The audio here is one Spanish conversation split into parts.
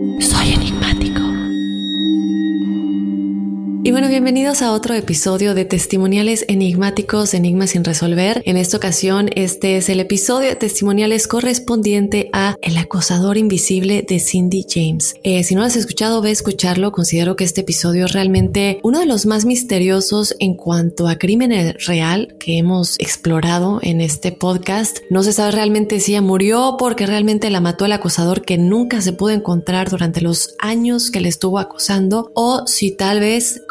Soy enigmático. Y bueno, bienvenidos a otro episodio de Testimoniales Enigmáticos, Enigmas sin resolver. En esta ocasión, este es el episodio de testimoniales correspondiente a El acosador invisible de Cindy James. Eh, si no lo has escuchado, ve a escucharlo. Considero que este episodio es realmente uno de los más misteriosos en cuanto a crimen real que hemos explorado en este podcast. No se sabe realmente si ella murió porque realmente la mató el acosador que nunca se pudo encontrar durante los años que le estuvo acosando o si tal vez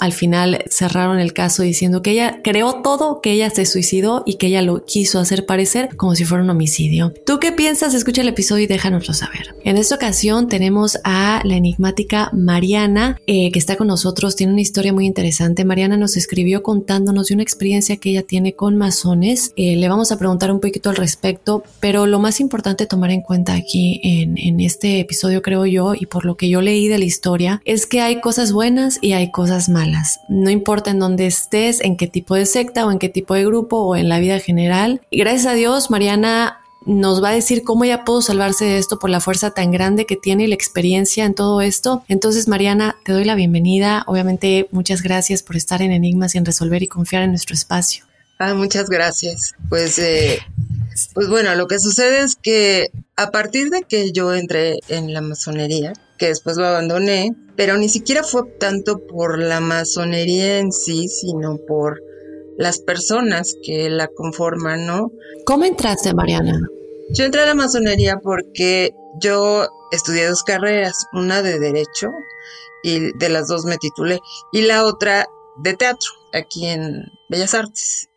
al final cerraron el caso diciendo que ella creó todo, que ella se suicidó y que ella lo quiso hacer parecer como si fuera un homicidio. ¿Tú qué piensas? Escucha el episodio y déjanoslo saber. En esta ocasión tenemos a la enigmática Mariana eh, que está con nosotros. Tiene una historia muy interesante. Mariana nos escribió contándonos de una experiencia que ella tiene con masones. Eh, le vamos a preguntar un poquito al respecto, pero lo más importante tomar en cuenta aquí en, en este episodio, creo yo, y por lo que yo leí de la historia, es que hay cosas buenas y hay cosas malas. No importa en dónde estés, en qué tipo de secta o en qué tipo de grupo o en la vida general. Y gracias a Dios, Mariana nos va a decir cómo ella pudo salvarse de esto por la fuerza tan grande que tiene y la experiencia en todo esto. Entonces, Mariana, te doy la bienvenida. Obviamente, muchas gracias por estar en Enigmas sin resolver y confiar en nuestro espacio. Ah, muchas gracias. Pues, eh, pues bueno, lo que sucede es que a partir de que yo entré en la masonería, que después lo abandoné, pero ni siquiera fue tanto por la masonería en sí, sino por las personas que la conforman, ¿no? ¿Cómo entraste, Mariana? Yo entré a la masonería porque yo estudié dos carreras, una de derecho y de las dos me titulé y la otra de teatro aquí en Bellas Artes.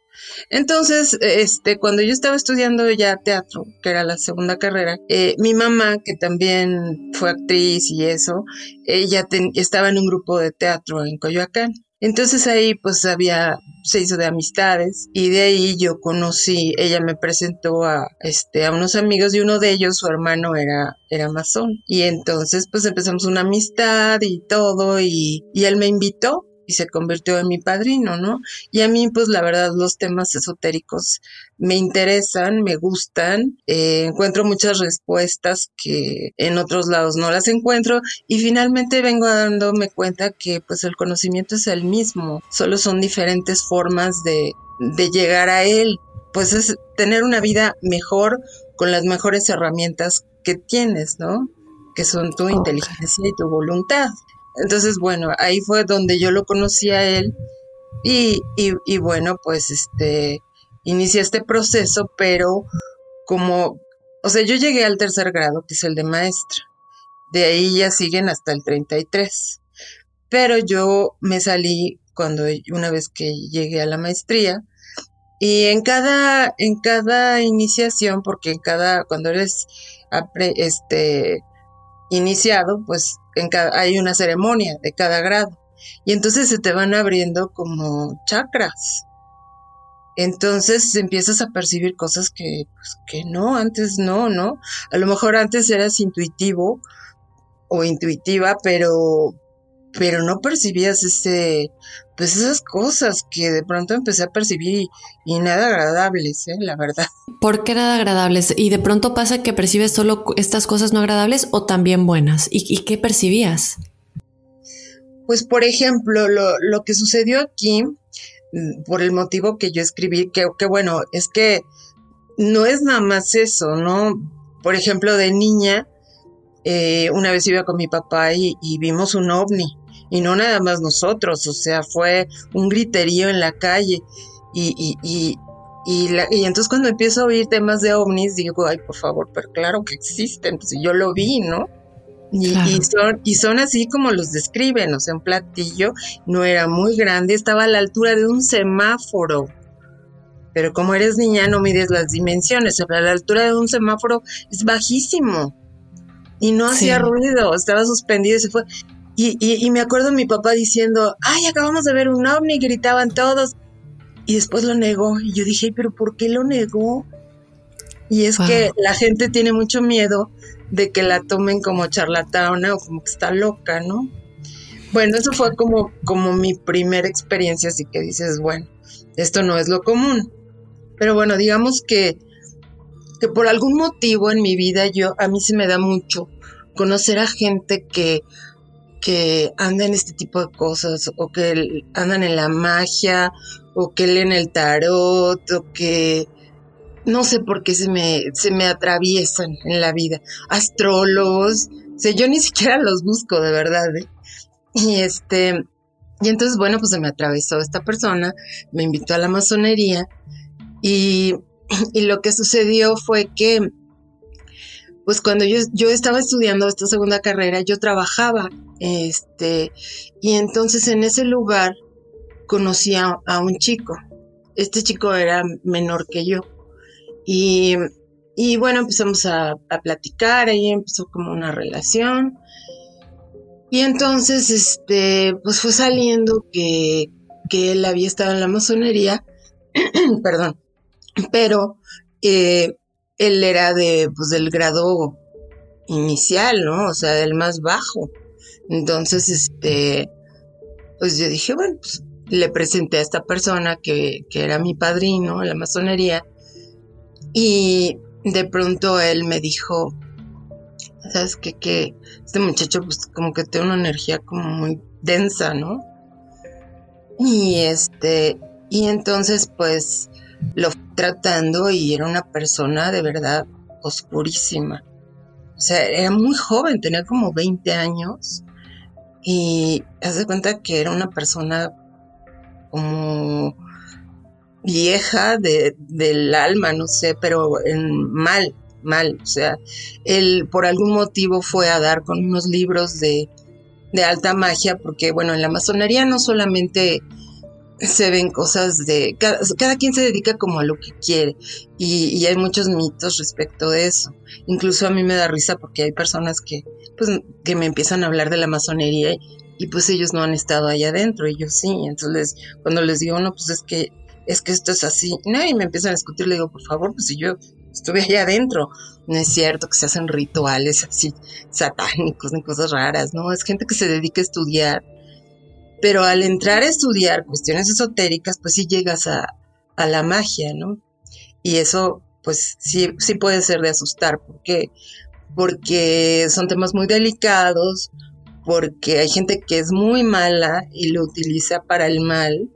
Entonces, este, cuando yo estaba estudiando ya teatro, que era la segunda carrera, eh, mi mamá, que también fue actriz y eso, ella estaba en un grupo de teatro en Coyoacán. Entonces ahí pues había, se hizo de amistades y de ahí yo conocí, ella me presentó a, este, a unos amigos y uno de ellos, su hermano era, era masón. Y entonces pues empezamos una amistad y todo y, y él me invitó y se convirtió en mi padrino, ¿no? Y a mí, pues la verdad, los temas esotéricos me interesan, me gustan, eh, encuentro muchas respuestas que en otros lados no las encuentro y finalmente vengo dándome cuenta que pues el conocimiento es el mismo, solo son diferentes formas de, de llegar a él, pues es tener una vida mejor con las mejores herramientas que tienes, ¿no? Que son tu inteligencia y tu voluntad. Entonces, bueno, ahí fue donde yo lo conocí a él y, y, bueno, pues este, inicié este proceso, pero como, o sea, yo llegué al tercer grado, que es el de maestra, De ahí ya siguen hasta el 33. Pero yo me salí cuando una vez que llegué a la maestría y en cada en cada iniciación porque en cada cuando eres este iniciado pues hay una ceremonia de cada grado y entonces se te van abriendo como chakras entonces empiezas a percibir cosas que, pues, que no, antes no, ¿no? A lo mejor antes eras intuitivo o intuitiva, pero, pero no percibías ese, pues esas cosas que de pronto empecé a percibir y, nada agradables, ¿eh? la verdad. ¿Por qué nada agradables? ¿Y de pronto pasa que percibes solo estas cosas no agradables o también buenas? ¿Y, qué percibías? Pues por ejemplo, lo, lo que sucedió aquí, mm, por el motivo que yo escribí, que, que bueno, es que no es nada más eso, ¿no? Por ejemplo, de niña, eh, una vez iba con mi papá y, vimos un ovni, y no nada más nosotros, o sea, fue un griterío en la calle. Y, y, y, y, y entonces cuando empiezo a oír temas de ovnis, digo, ay, por favor, pero claro que existen, pues yo lo vi, ¿no? Y, son, y son así como los describen, o sea, un platillo no era muy grande, estaba a la altura de un semáforo. Pero como eres niña, no mides las dimensiones, a la altura de un semáforo es bajísimo y no hacía ruido, estaba suspendido y se fue. Y, y, me acuerdo mi papá diciendo, ay, acabamos de ver un ovni, gritaban todos. Y después lo negó. Y yo dije, pero ¿por qué lo negó? Y es que la gente tiene mucho miedo de que la tomen como charlatana o como que está loca, ¿no? Bueno, eso fue como, como mi primera experiencia, así que dices, bueno, esto no es lo común. Pero bueno, digamos que que por algún motivo en mi vida yo a mí se me da mucho conocer a gente que que anda en este tipo de cosas o que andan en la magia o que leen el tarot o que no sé por qué se me se me atraviesan en la vida astrólogos o sea yo ni siquiera los busco de verdad ¿eh? y este y entonces bueno pues se me atravesó esta persona me invitó a la masonería y y lo que sucedió fue que, pues cuando yo, estaba estudiando esta segunda carrera, yo trabajaba, este, y entonces en ese lugar conocí a, un chico. Este chico era menor que yo. Y, y bueno, empezamos a, platicar, ahí empezó como una relación. Y entonces, este, pues fue saliendo que, que él había estado en la masonería, perdón, pero eh, él era de, pues, del grado inicial, ¿no? O sea, del más bajo. Entonces, este, pues yo dije, bueno, pues le presenté a esta persona que, que era mi padrino en la masonería y de pronto él me dijo, ¿sabes qué? Que este muchacho pues como que tiene una energía como muy densa, ¿no? Y este, y entonces pues lo tratando y era una persona de verdad oscurísima. O sea, era muy joven, tenía como 20 años y hace cuenta que era una persona como vieja de, del alma, no sé, pero en mal, mal. O sea, él por algún motivo fue a dar con unos libros de, de alta magia, porque bueno, en la masonería no solamente se ven cosas de cada, quien se dedica como a lo que quiere y, hay muchos mitos respecto de eso. Incluso a mí me da risa porque hay personas que pues que me empiezan a hablar de la masonería y, pues ellos no han estado allá adentro y yo sí. Entonces cuando les digo no pues es que es que esto es así no y me empiezan a discutir le digo por favor pues si yo estuve allá adentro no es cierto que se hacen rituales así satánicos ni cosas raras no es gente que se dedica a estudiar pero al entrar a estudiar cuestiones esotéricas, pues sí llegas a, la magia, ¿no? Y eso, pues sí, sí puede ser de asustar. ¿Por qué? Porque son temas muy delicados, porque hay gente que es muy mala y lo utiliza para el mal,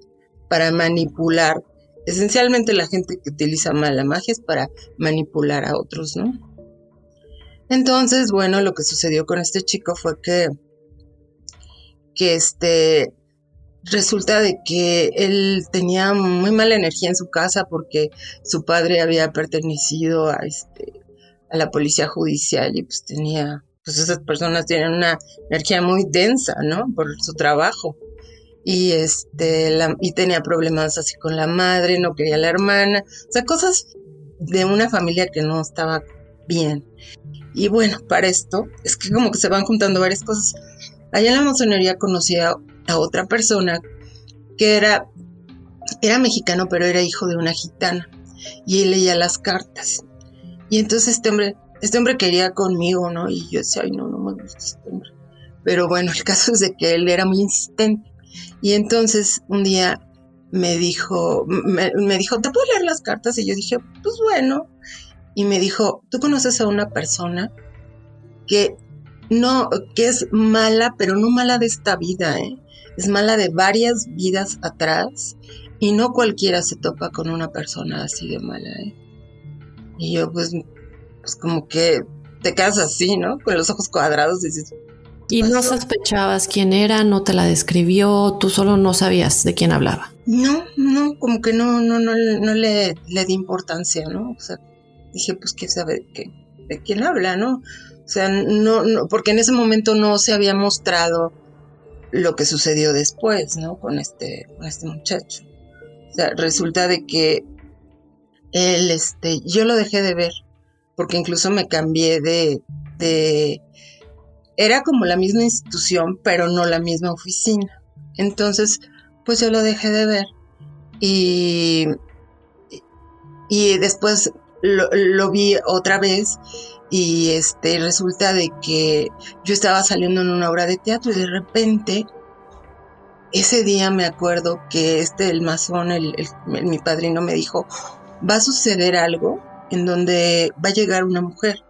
para manipular. Esencialmente la gente que utiliza mal la magia es para manipular a otros, ¿no? Entonces, bueno, lo que sucedió con este chico fue que que este resulta de que él tenía muy mala energía en su casa porque su padre había pertenecido a este a la policía judicial y pues tenía pues esas personas tienen una energía muy densa, ¿no? Por su trabajo. Y este, y tenía problemas así con la madre, no quería a la hermana, o sea, cosas de una familia que no estaba bien. Y bueno, para esto, es que como que se van juntando varias cosas. Allá en la masonería conocí a, otra persona que era, era mexicano, pero era hijo de una gitana. Y él leía las cartas. Y entonces este hombre este hombre quería conmigo, ¿no? Y yo decía, ay, no, no me gusta este hombre. Pero bueno, el caso es de que él era muy insistente. Y entonces un día me dijo, me, dijo, ¿te puedo leer las cartas? Y yo dije, pues bueno. Y me dijo, ¿tú conoces a una persona que no, que es mala, pero no mala de esta vida, ¿eh? Es mala de varias vidas atrás y no cualquiera se topa con una persona así de mala, ¿eh? Y yo pues pues como que te quedas así, ¿no? Con los ojos cuadrados y dices... ¿Y no sospechabas quién era? ¿No te la describió? ¿Tú solo no sabías de quién hablaba? No, no, como que no, no, no, no le, le di importancia, ¿no? O sea, dije, pues, ¿qué sabe de, de quién habla, no? O sea, no, no, porque en ese momento no se había mostrado lo que sucedió después, ¿no? Con este, con este muchacho. O sea, resulta de que él, este, yo lo dejé de ver porque incluso me cambié de, de, era como la misma institución, pero no la misma oficina. Entonces, pues yo lo dejé de ver y, y después lo, vi otra vez y este resulta de que yo estaba saliendo en una obra de teatro y de repente ese día me acuerdo que este el masón el, mi padrino me dijo va a suceder algo en donde va a llegar una mujer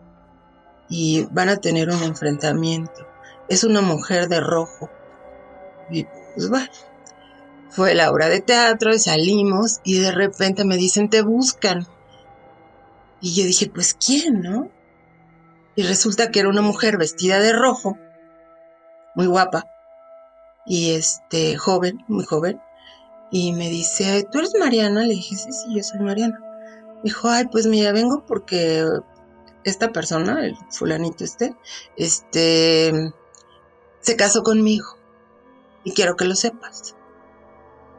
y van a tener un enfrentamiento. Es una mujer de rojo. Y pues bueno, fue la obra de teatro y salimos y de repente me dicen, te buscan. Y yo dije, pues ¿quién, no? Y resulta que era una mujer vestida de rojo, muy guapa, y este, joven, muy joven. Y me dice, ¿tú eres Mariana? Le dije, sí, sí, yo soy Mariana. Dijo, ay, pues mira, vengo porque esta persona, el fulanito este, este, se casó conmigo y quiero que lo sepas.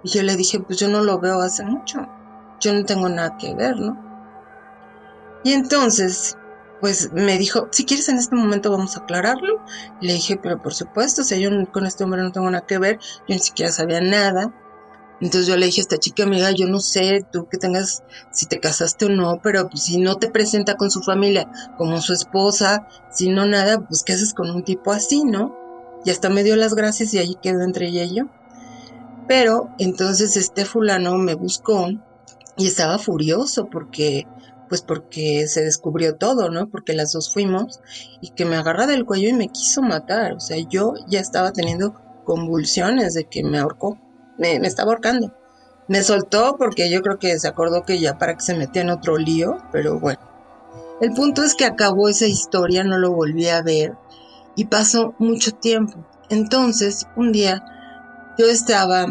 Y yo le dije, pues yo no lo veo hace mucho, yo no tengo nada que ver, ¿no? Y entonces, pues me dijo, si quieres en este momento vamos a aclararlo. Le dije, pero por supuesto, o sea, yo con este hombre no tengo nada que ver, yo ni siquiera sabía nada. Entonces yo le dije a esta chica amiga, yo no sé tú que tengas, si te casaste o no, pero pues, si no te presenta con su familia como su esposa, si no nada, pues ¿qué haces con un tipo así, no? Y hasta me dio las gracias y ahí quedó entre ella y yo. Pero entonces este fulano me buscó y estaba furioso porque, pues porque se descubrió todo, ¿no? Porque las dos fuimos y que me agarra del cuello y me quiso matar. O sea, yo ya estaba teniendo convulsiones de que me ahorcó me, estaba ahorcando. Me soltó porque yo creo que se acordó que ya para que se metía en otro lío, pero bueno. El punto es que acabó esa historia, no lo volví a ver y pasó mucho tiempo. Entonces, un día yo estaba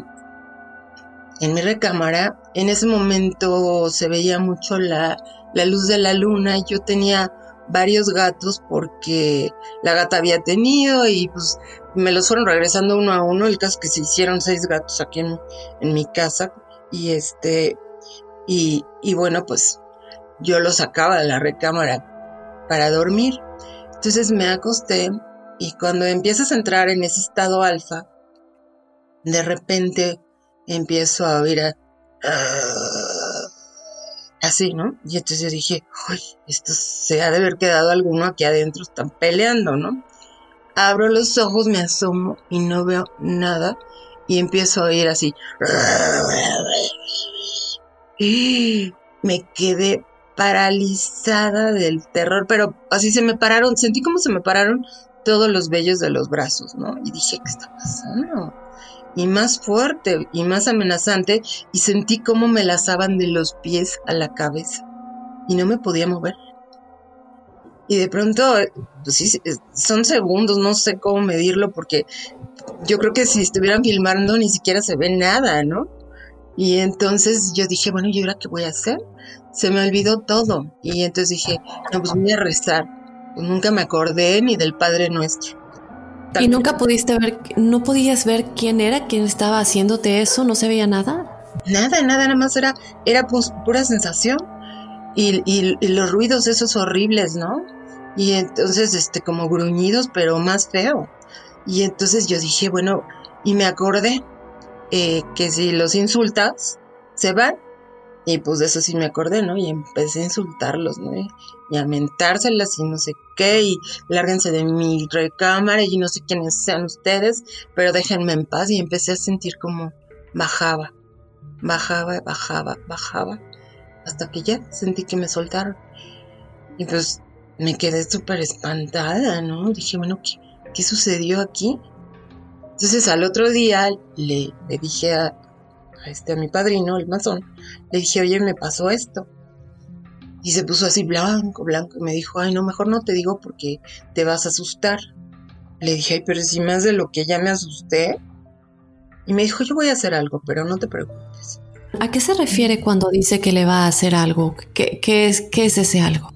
en mi recámara, en ese momento se veía mucho la, la luz de la luna yo tenía varios gatos porque la gata había tenido y pues me los fueron regresando uno a uno. El caso que se hicieron seis gatos aquí en, mi casa y este, y, y bueno, pues yo los sacaba de la recámara para dormir. Entonces me acosté y cuando empiezas a entrar en ese estado alfa, de repente empiezo a oír a, así, ¿no? Y entonces yo dije, uy, esto se ha de haber quedado alguno aquí adentro, están peleando, ¿no? Abro los ojos, me asomo y no veo nada y empiezo a oír así. Me quedé paralizada del terror, pero así se me pararon, sentí como se me pararon todos los vellos de los brazos, ¿no? Y dije, ¿qué está pasando? Y más fuerte y más amenazante, y sentí como me lazaban de los pies a la cabeza, y no me podía mover. Y de pronto, pues sí, son segundos, no sé cómo medirlo, porque yo creo que si estuvieran filmando ni siquiera se ve nada, ¿no? Y entonces yo dije, bueno, ¿y ahora qué voy a hacer? Se me olvidó todo. Y entonces dije, no, pues voy a rezar. nunca me acordé ni del Padre Nuestro. ¿Y nunca pudiste ver, no podías ver quién era, quién estaba haciéndote eso? ¿No se veía nada? Nada, nada, nada más era, era pues pura sensación. Y, y, y, los ruidos esos horribles, ¿no? Y entonces, este, como gruñidos, pero más feo. Y entonces yo dije, bueno, y me acordé eh, que si los insultas, se van. Y pues de eso sí me acordé, ¿no? Y empecé a insultarlos, ¿no? Y, a mentárselas y no sé qué, y lárguense de mi recámara y no sé quiénes sean ustedes, pero déjenme en paz. Y empecé a sentir como bajaba, bajaba, bajaba, bajaba, hasta que ya sentí que me soltaron. Y pues me quedé súper espantada, ¿no? Dije, bueno, ¿qué, ¿qué sucedió aquí? Entonces al otro día le, le dije a, a, este, a mi padrino, el masón, le dije, oye, me pasó esto. Y se puso así blanco, blanco, y me dijo, ay, no, mejor no te digo porque te vas a asustar. Le dije, ay, pero si más de lo que ya me asusté. Y me dijo, yo voy a hacer algo, pero no te preocupes. ¿A qué se refiere cuando dice que le va a hacer algo? ¿Qué, qué es, qué es ese algo?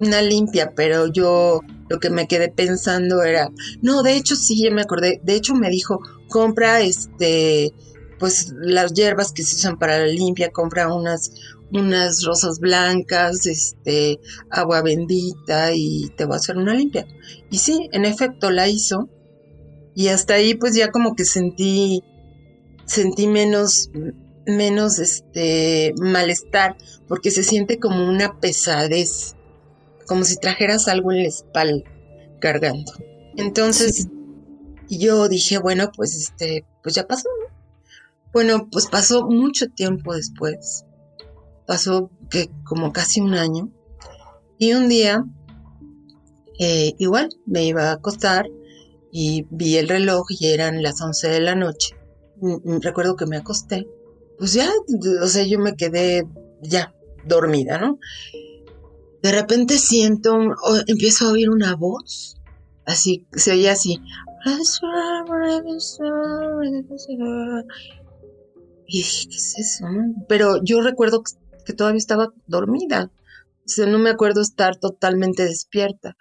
Una limpia, pero yo lo que me quedé pensando era, no, de hecho sí, ya me acordé, de hecho me dijo, compra este, pues las hierbas que se usan para la limpia, compra unas, unas rosas blancas, este, agua bendita y te va a hacer una limpia. Y sí, en efecto la hizo. Y hasta ahí pues ya como que sentí, sentí menos, menos este malestar, porque se siente como una pesadez, como si trajeras algo en la espalda cargando. Entonces yo dije, bueno, pues este, pues ya pasó, ¿no? Bueno, pues pasó mucho tiempo después. Pasó que como casi un año. Y un día, eh, igual, me iba a acostar y vi el reloj y eran las 11 de la noche. Recuerdo que me acosté. Pues ya, o sea, yo me quedé ya dormida, ¿no? De repente siento, empiezo a oír una voz, así, se oía así. Y dije, ¿qué es eso? Pero yo recuerdo que todavía estaba dormida. O sea, no me acuerdo estar totalmente despierta.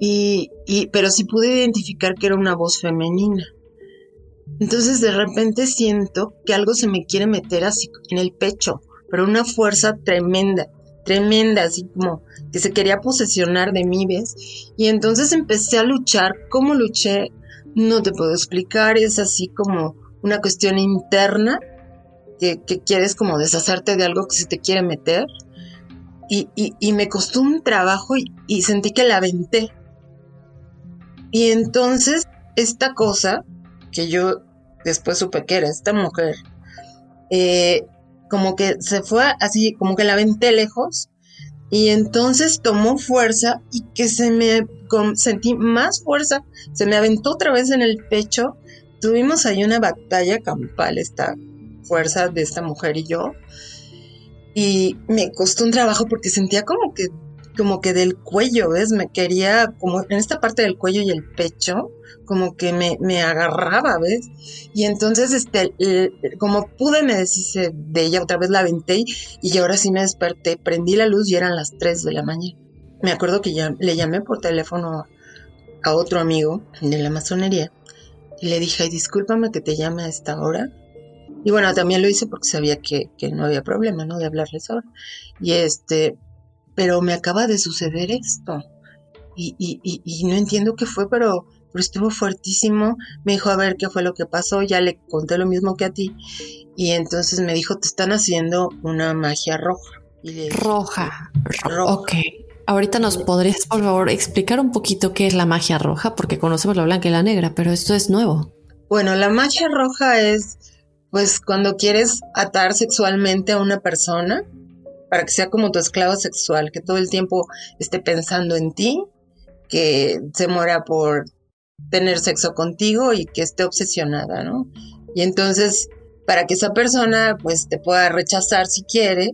Y, y, pero sí pude identificar que era una voz femenina. Entonces de repente siento que algo se me quiere meter así en el pecho, pero una fuerza tremenda, tremenda, así como que se quería posesionar de mí, ¿ves? Y entonces empecé a luchar. ¿Cómo luché? No te puedo explicar, es así como una cuestión interna que, quieres como deshacerte de algo que se te quiere meter. Y, y, me costó un trabajo y, sentí que la aventé. Y entonces esta cosa, que yo después supe que era esta mujer, eh, como que se fue así, como que la aventé lejos. Y entonces tomó fuerza y que se me sentí más fuerza, se me aventó otra vez en el pecho tuvimos ahí una batalla campal, esta fuerza de esta mujer y yo. Y me costó un trabajo porque sentía como que, como que del cuello, ¿ves? Me quería, como en esta parte del cuello y el pecho, como que me, me agarraba, ¿ves? Y entonces, este, como pude, me deshice de ella, otra vez la aventé y ahora sí me desperté, prendí la luz y eran las 3 de la mañana. Me acuerdo que ya le llamé por teléfono a otro amigo de la masonería y le dije, ay, discúlpame que te llame a esta hora. Y bueno, también lo hice porque sabía que, no había problema, ¿no? De hablarles ahora. Y este, pero me acaba de suceder esto. Y, y, y, no entiendo qué fue, pero, pero estuvo fuertísimo. Me dijo, a ver qué fue lo que pasó. Ya le conté lo mismo que a ti. Y entonces me dijo, te están haciendo una magia roja. roja. Roja. Ok. Ahorita nos podrías, por favor, explicar un poquito qué es la magia roja, porque conocemos la blanca y la negra, pero esto es nuevo. Bueno, la magia roja es, pues, cuando quieres atar sexualmente a una persona para que sea como tu esclavo sexual, que todo el tiempo esté pensando en ti, que se muera por tener sexo contigo y que esté obsesionada, ¿no? Y entonces, para que esa persona, pues, te pueda rechazar si quiere,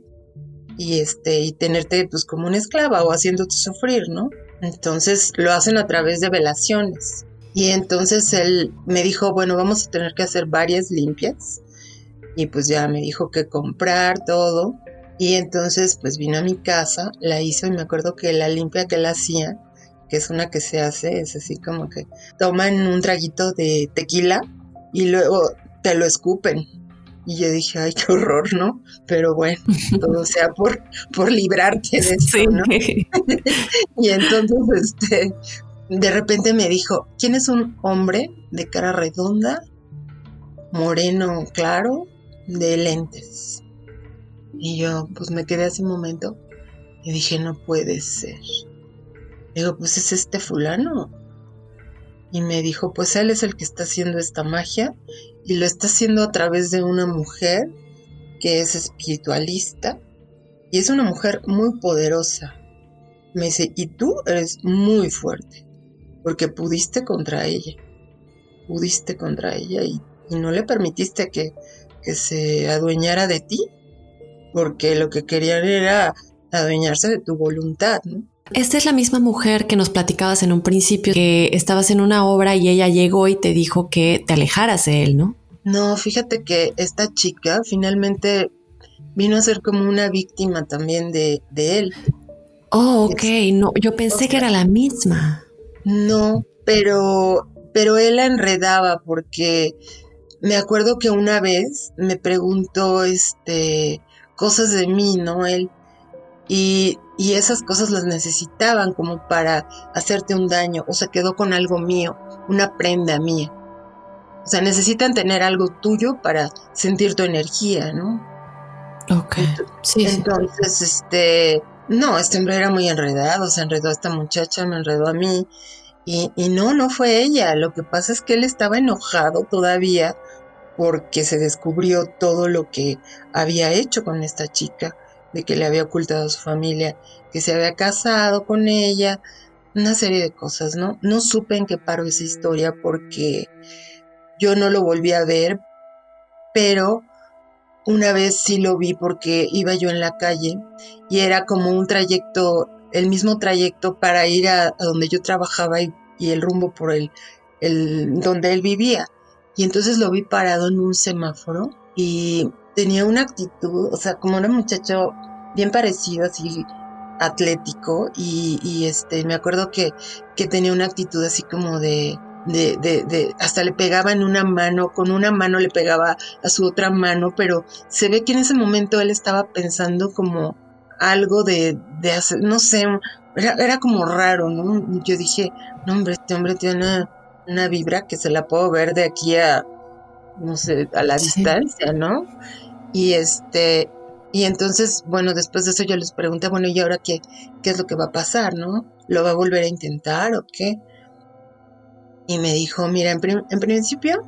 y este y tenerte pues como una esclava o haciéndote sufrir, ¿no? Entonces lo hacen a través de velaciones. Y entonces él me dijo, bueno, vamos a tener que hacer varias limpias. Y pues ya me dijo que comprar todo. Y entonces pues vino a mi casa, la hizo y me acuerdo que la limpia que él hacía que es una que se hace, es así como que toman un traguito de tequila y luego te lo escupen. Y yo dije, ay, qué horror, ¿no? Pero bueno, todo sea por, por librarte de eso, ¿no? y entonces, este, de repente me dijo, ¿quién es un hombre de cara redonda, moreno claro, de lentes? Y yo, pues me quedé así un momento y dije, no puede ser. Digo, pues es este fulano. Y me dijo, pues él es el que está haciendo esta magia y lo está haciendo a través de una mujer que es espiritualista y es una mujer muy poderosa. Me dice, y tú eres muy fuerte porque pudiste contra ella, pudiste contra ella y, no le permitiste que, que se adueñara de ti porque lo que querían era adueñarse de tu voluntad, ¿no? Esta es la misma mujer que nos platicabas en un principio, que estabas en una obra y ella llegó y te dijo que te alejaras de él, ¿no? No, fíjate que esta chica finalmente vino a ser como una víctima también de, él. Oh, ok, no, yo pensé que era la misma. No, pero, pero él la enredaba porque me acuerdo que una vez me preguntó, este, cosas de mí, ¿no? Él, y, esas cosas las necesitaban como para hacerte un daño, o se quedó con algo mío, una prenda mía. O sea, necesitan tener algo tuyo para sentir tu energía, ¿no? Ok. Sí. Entonces, este, no, este hombre era muy enredado, se enredó a esta muchacha, me enredó a mí. Y, y no, no fue ella. Lo que pasa es que él estaba enojado todavía porque se descubrió todo lo que había hecho con esta chica de que le había ocultado a su familia, que se había casado con ella, una serie de cosas, ¿no? No supe en qué paró esa historia porque yo no lo volví a ver, pero una vez sí lo vi porque iba yo en la calle y era como un trayecto, el mismo trayecto para ir a, donde yo trabajaba y, el rumbo por el, el donde él vivía. Y entonces lo vi parado en un semáforo y tenía una actitud, o sea, como un muchacho bien parecido, así atlético, y, este, me acuerdo que, que tenía una actitud así como de, de, de, de, hasta le pegaba en una mano, con una mano le pegaba a su otra mano, pero se ve que en ese momento él estaba pensando como algo de, de hacer, no sé, era, era como raro, ¿no? Yo dije, no hombre, este hombre tiene una, vibra que se la puedo ver de aquí a, no sé, a la distancia, ¿no? Y este, y entonces, bueno, después de eso yo les pregunté, bueno, ¿y ahora qué, qué es lo que va a pasar, no? ¿Lo va a volver a intentar o qué? Y me dijo, mira, en, en principio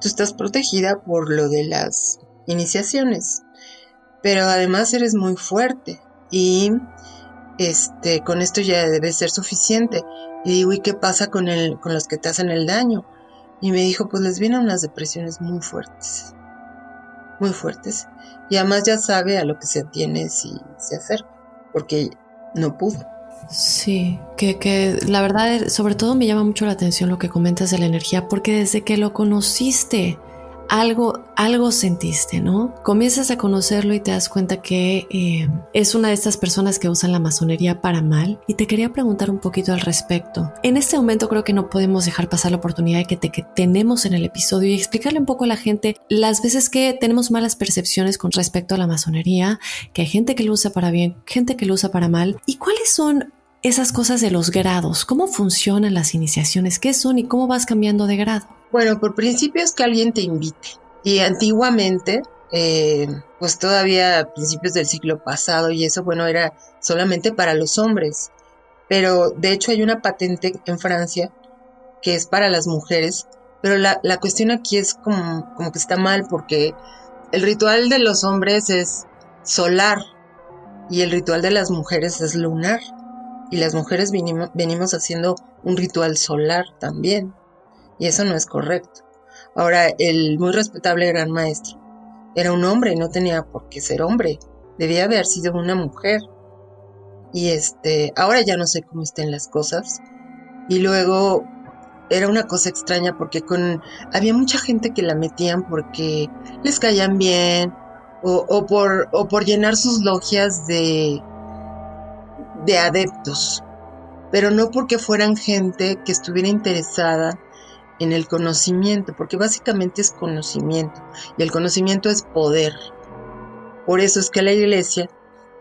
tú estás protegida por lo de las iniciaciones, pero además eres muy fuerte y este, con esto ya debe ser suficiente. Y digo, ¿y qué pasa con, el, con los que te hacen el daño? Y me dijo, pues les vienen unas depresiones muy fuertes muy fuertes y además ya sabe a lo que se tiene si se acerca, porque no pudo. Sí, que, que la verdad, sobre todo me llama mucho la atención lo que comentas de la energía, porque desde que lo conociste, algo, algo sentiste, ¿no? Comienzas a conocerlo y te das cuenta que eh, es una de estas personas que usan la masonería para mal. Y te quería preguntar un poquito al respecto. En este momento creo que no podemos dejar pasar la oportunidad de que, te, que tenemos en el episodio y explicarle un poco a la gente las veces que tenemos malas percepciones con respecto a la masonería, que hay gente que lo usa para bien, gente que lo usa para mal. ¿Y cuáles son esas cosas de los grados? ¿Cómo funcionan las iniciaciones? ¿Qué son y cómo vas cambiando de grado? Bueno, por principio es que alguien te invite. Y antiguamente, eh, pues todavía a principios del siglo pasado y eso, bueno, era solamente para los hombres. Pero de hecho hay una patente en Francia que es para las mujeres. Pero la, la cuestión aquí es como, como que está mal porque el ritual de los hombres es solar y el ritual de las mujeres es lunar. Y las mujeres venimos haciendo un ritual solar también y eso no es correcto. Ahora, el muy respetable gran maestro era un hombre no tenía por qué ser hombre, debía haber sido una mujer. Y este, ahora ya no sé cómo estén las cosas. Y luego era una cosa extraña porque con había mucha gente que la metían porque les caían bien o, o por o por llenar sus logias de de adeptos pero no porque fueran gente que estuviera interesada en el conocimiento, porque básicamente es conocimiento y el conocimiento es poder. Por eso es que a la iglesia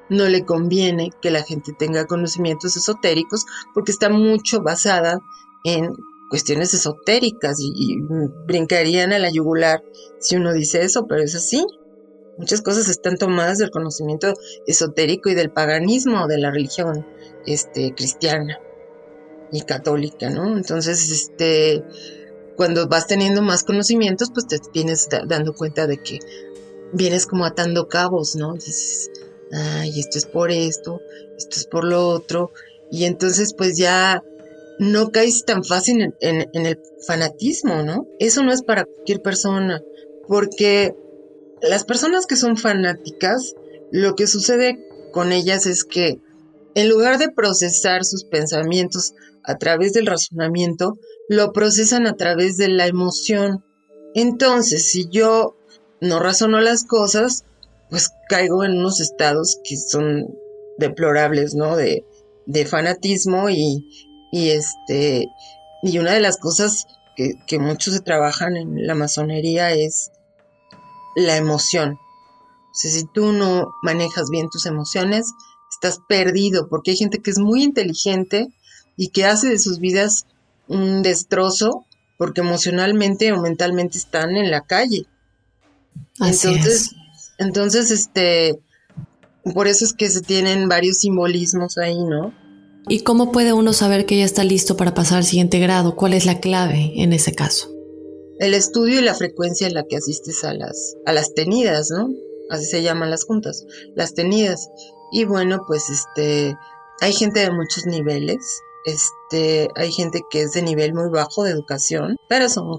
no le conviene que la gente tenga conocimientos esotéricos porque está mucho basada en cuestiones esotéricas y, brincarían a la yugular si uno dice eso, pero es así. Muchas cosas están tomadas del conocimiento esotérico y del paganismo de la religión este, cristiana y católica, ¿no? Entonces, este, cuando vas teniendo más conocimientos, pues te vienes dando cuenta de que vienes como atando cabos, ¿no? Dices, ay, esto es por esto, esto es por lo otro, y entonces pues ya no caes tan fácil en, el fanatismo, ¿no? Eso no es para cualquier persona, porque las personas que son fanáticas, lo que sucede con ellas es que en lugar de procesar sus pensamientos a través del razonamiento, lo procesan a través de la emoción. Entonces, si yo no razono las cosas, pues caigo en unos estados que son deplorables, ¿no? De, de fanatismo y, este, y una de las cosas que, que muchos se trabajan en la masonería es la emoción. O sea, si tú no manejas bien tus emociones, estás perdido, porque hay gente que es muy inteligente y que hace de sus vidas un destrozo porque emocionalmente o mentalmente están en la calle. entonces, entonces, este, por eso es que se tienen varios simbolismos ahí, ¿no? ¿Y cómo puede uno saber que ya está listo para pasar al siguiente grado? ¿Cuál es la clave en ese caso? El estudio y la frecuencia en la que asistes a las, a las tenidas, ¿no? Así se llaman las juntas, las tenidas. Y bueno, pues este, hay gente de muchos niveles. Este, hay gente que es de nivel muy bajo de educación, pero son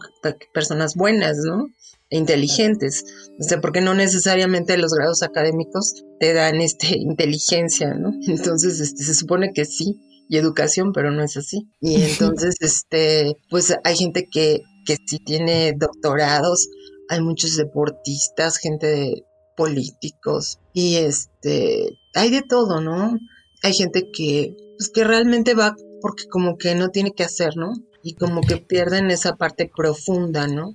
personas buenas, ¿no? E inteligentes. O sea, porque no necesariamente los grados académicos te dan este inteligencia, ¿no? Entonces, este, se supone que sí, y educación, pero no es así. Y entonces, este, pues hay gente que, que sí tiene doctorados, hay muchos deportistas, gente de políticos, y este, hay de todo, ¿no? Hay gente que, pues que realmente va porque como que no tiene que hacer, ¿no? Y como que pierden esa parte profunda, ¿no?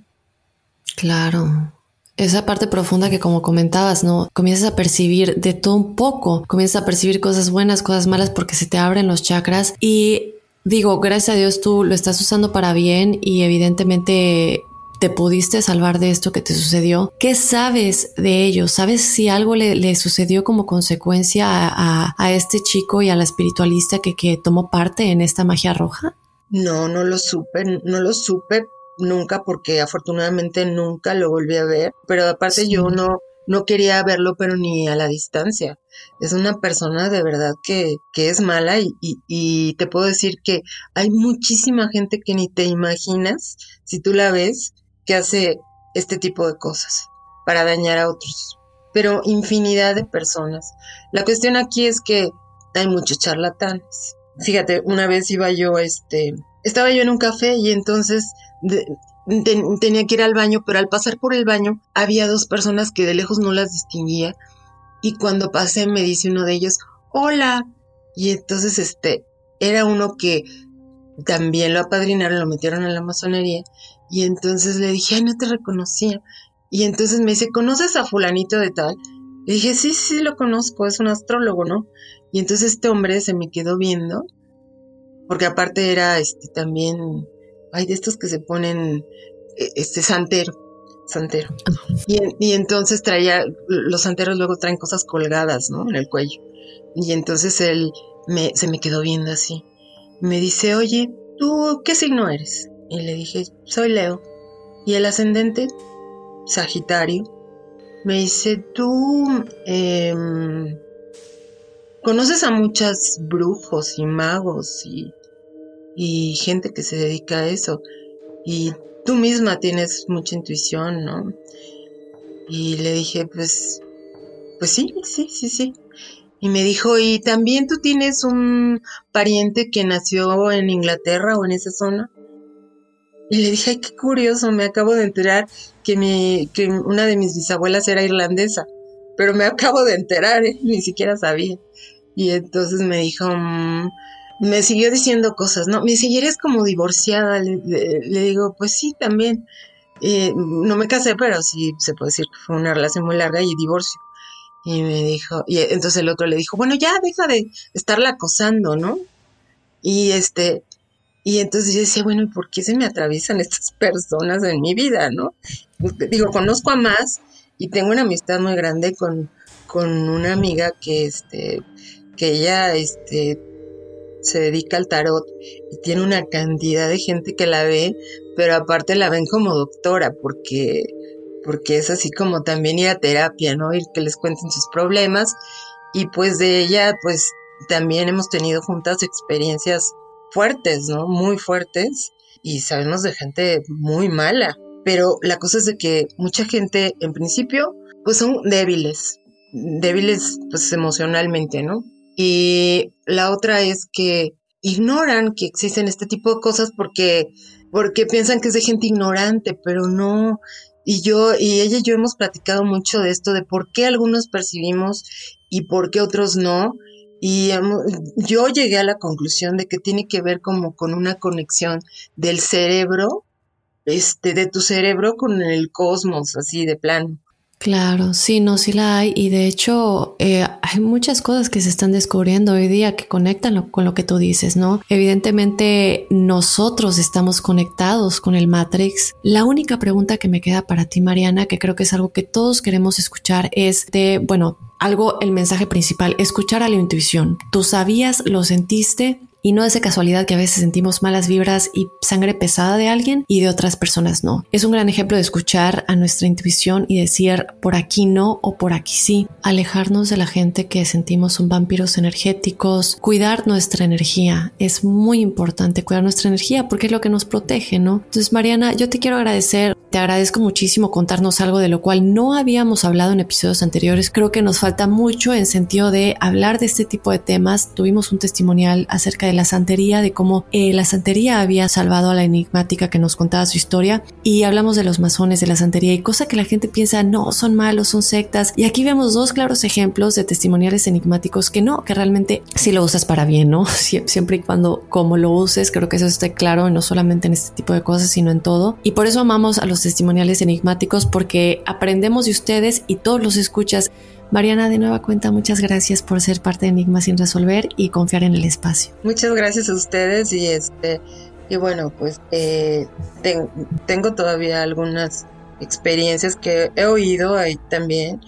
Claro. Esa parte profunda que como comentabas, ¿no? Comienzas a percibir de todo un poco, comienzas a percibir cosas buenas, cosas malas porque se te abren los chakras y digo, gracias a Dios tú lo estás usando para bien y evidentemente te pudiste salvar de esto que te sucedió. ¿Qué sabes de ello? ¿Sabes si algo le, sucedió como consecuencia a, este chico y a la espiritualista que, que tomó parte en esta magia roja? No, no lo supe, no lo supe, nunca porque afortunadamente nunca lo volví a ver, pero aparte yo no, no quería verlo, pero ni a la distancia. Es una persona de verdad que, que es mala y, y, te puedo decir que hay muchísima gente que ni te imaginas, si tú la ves, que hace este tipo de cosas para dañar a otros. Pero infinidad de personas. La cuestión aquí es que hay muchos charlatanes. Fíjate, una vez iba yo, este, estaba yo en un café y entonces tenía que ir al baño, pero al pasar por el baño había dos personas que de lejos no las distinguía y cuando pasé me dice uno de ellos, hola, y entonces este, era uno que también lo apadrinaron, lo metieron en la masonería y entonces le dije, ay, no te reconocía. Y entonces me dice, ¿conoces a fulanito de tal? Le dije, sí, sí, lo conozco, es un astrólogo, ¿no? Y entonces este hombre se me quedó viendo, porque aparte era este también hay de estos que se ponen, e, este, santero, santero. Y, entonces traía, los santeros luego traen cosas colgadas, ¿no? En el cuello. Y entonces él me, se me quedó viendo así. Me dice, oye, ¿tú qué signo eres? Y le dije, soy Leo. Y el ascendente, Sagitario. Me dice, tú em, conoces a muchas brujos y magos y y gente que se dedica a eso. Y tú misma tienes mucha intuición, ¿no? Y le dije, pues, pues sí, sí, sí, sí. Y me dijo, ¿y también tú tienes un pariente que nació en Inglaterra o en esa zona? Y le dije, ay, qué curioso, me acabo de enterar que, mi, que una de mis bisabuelas era irlandesa, pero me acabo de enterar, ¿eh? ni siquiera sabía. Y entonces me dijo, mm, me siguió diciendo cosas, ¿no? Me seguirías como divorciada, le, digo, pues sí, también. Eh, no me casé, pero sí se puede decir que fue una relación muy larga y divorcio. Y me dijo, y entonces el otro le dijo, bueno, ya deja de estarla acosando, ¿no? Y este, y entonces yo decía, bueno, ¿y por qué se me atraviesan estas personas en mi vida, no? Digo, conozco a más y tengo una amistad muy grande con, con una amiga que, este, que ella, este, se dedica al tarot y tiene una cantidad de gente que la ve, pero aparte la ven como doctora porque porque es así como también ir a terapia, ¿no? Ir que les cuenten sus problemas y pues de ella pues también hemos tenido juntas experiencias fuertes, ¿no? Muy fuertes y sabemos de gente muy mala, pero la cosa es de que mucha gente en principio pues son débiles, débiles pues emocionalmente, ¿no? Y la otra es que ignoran que existen este tipo de cosas porque, porque piensan que es de gente ignorante, pero no. Y yo, y ella y yo hemos platicado mucho de esto, de por qué algunos percibimos y por qué otros no. Y yo llegué a la conclusión de que tiene que ver como con una conexión del cerebro, este, de tu cerebro con el cosmos, así de plano. Claro, sí, no, sí la hay y de hecho eh, hay muchas cosas que se están descubriendo hoy día que conectan con lo que tú dices, ¿no? Evidentemente nosotros estamos conectados con el Matrix. La única pregunta que me queda para ti, Mariana, que creo que es algo que todos queremos escuchar, es de, bueno, algo, el mensaje principal, escuchar a la intuición. Tú sabías, lo sentiste, y no es de casualidad que a veces sentimos malas vibras y sangre pesada de alguien y de otras personas no. Es un gran ejemplo de escuchar a nuestra intuición y decir por aquí no o por aquí sí. Alejarnos de la gente que sentimos son vampiros energéticos. Cuidar nuestra energía. Es muy importante cuidar nuestra energía porque es lo que nos protege, ¿no? Entonces, Mariana, yo te quiero agradecer. Te agradezco muchísimo contarnos algo de lo cual no habíamos hablado en episodios anteriores. Creo que nos falta mucho en sentido de hablar de este tipo de temas. Tuvimos un testimonial acerca de la santería, de cómo eh, la santería había salvado a la enigmática que nos contaba su historia y hablamos de los masones de la santería y cosa que la gente piensa, no, son malos, son sectas. Y aquí vemos dos claros ejemplos de testimoniales enigmáticos que no, que realmente si lo usas para bien, ¿no? siempre y cuando como lo uses, creo que eso esté claro, no solamente en este tipo de cosas, sino en todo. Y por eso amamos a los testimoniales enigmáticos porque aprendemos de ustedes y todos los escuchas Mariana, de nueva cuenta, muchas gracias por ser parte de Enigma sin resolver y confiar en el espacio. Muchas gracias a ustedes y este y bueno, pues eh, tengo todavía algunas experiencias que he oído ahí también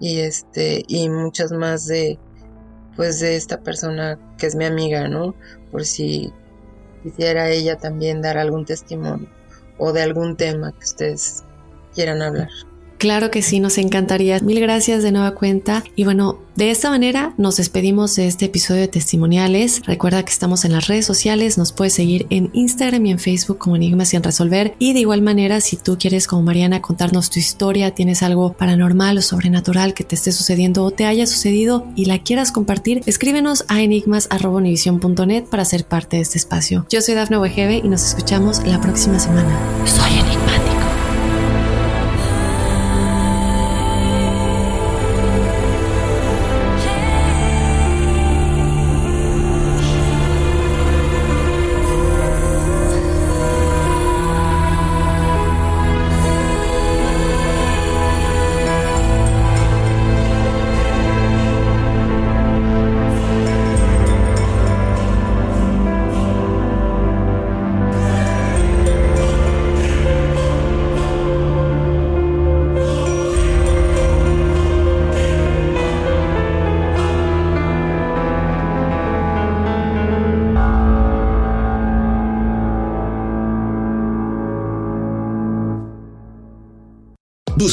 y este y muchas más de pues de esta persona que es mi amiga, ¿no? Por si quisiera ella también dar algún testimonio o de algún tema que ustedes quieran hablar. Claro que sí, nos encantaría. Mil gracias de nueva cuenta. Y bueno, de esta manera nos despedimos de este episodio de testimoniales. Recuerda que estamos en las redes sociales, nos puedes seguir en Instagram y en Facebook como Enigmas sin resolver. Y de igual manera, si tú quieres como Mariana contarnos tu historia, tienes algo paranormal o sobrenatural que te esté sucediendo o te haya sucedido y la quieras compartir, escríbenos a enigmas.univision.net para ser parte de este espacio. Yo soy Dafne Wegebe y nos escuchamos la próxima semana. Soy enigmática.